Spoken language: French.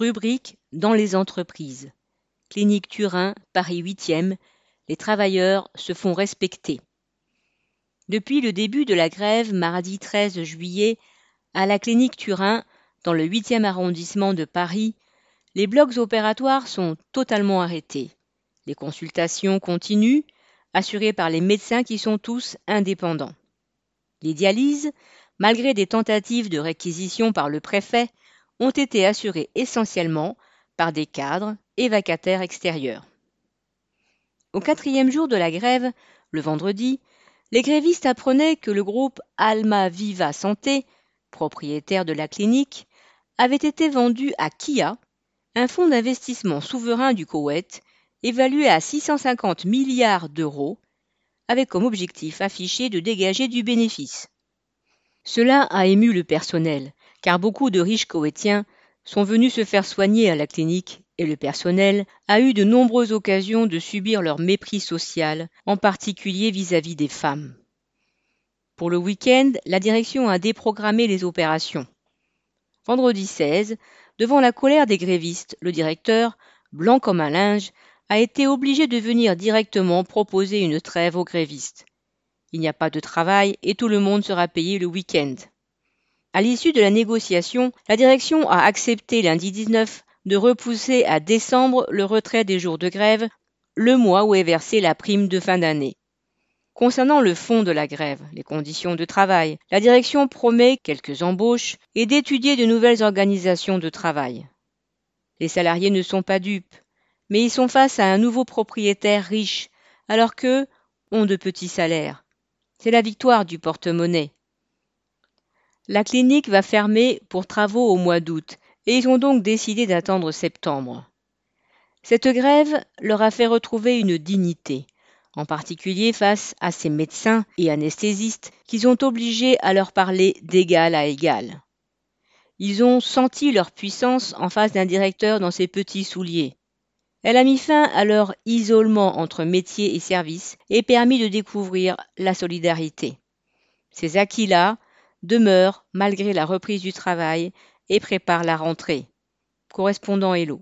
Rubrique dans les entreprises. Clinique Turin, Paris 8e, les travailleurs se font respecter. Depuis le début de la grève, mardi 13 juillet, à la clinique Turin, dans le 8e arrondissement de Paris, les blocs opératoires sont totalement arrêtés. Les consultations continuent, assurées par les médecins qui sont tous indépendants. Les dialyses, malgré des tentatives de réquisition par le préfet, ont été assurées essentiellement par des cadres et vacataires extérieurs. Au quatrième jour de la grève, le vendredi, les grévistes apprenaient que le groupe Alma Viva Santé, propriétaire de la clinique, avait été vendu à Kia, un fonds d'investissement souverain du Koweït, évalué à 650 milliards d'euros, avec comme objectif affiché de dégager du bénéfice. Cela a ému le personnel, car beaucoup de riches Koweïtiens sont venus se faire soigner à la clinique et le personnel a eu de nombreuses occasions de subir leur mépris social, en particulier vis-à-vis des femmes. Pour le week-end, la direction a déprogrammé les opérations. Vendredi 16, devant la colère des grévistes, le directeur, blanc comme un linge, a été obligé de venir directement proposer une trêve aux grévistes. Il n'y a pas de travail et tout le monde sera payé le week-end. À l'issue de la négociation, la direction a accepté lundi 19 de repousser à décembre le retrait des jours de grève, le mois où est versée la prime de fin d'année. Concernant le fond de la grève, les conditions de travail, la direction promet quelques embauches et d'étudier de nouvelles organisations de travail. Les salariés ne sont pas dupes, mais ils sont face à un nouveau propriétaire riche, alors qu'eux ont de petits salaires. C'est la victoire du porte-monnaie. La clinique va fermer pour travaux au mois d'août et ils ont donc décidé d'attendre septembre. Cette grève leur a fait retrouver une dignité, en particulier face à ces médecins et anesthésistes qu'ils ont obligés à leur parler d'égal à égal. Ils ont senti leur puissance en face d'un directeur dans ses petits souliers. Elle a mis fin à leur isolement entre métier et service et permis de découvrir la solidarité. Ces acquis-là demeurent malgré la reprise du travail et préparent la rentrée. Correspondant Hello.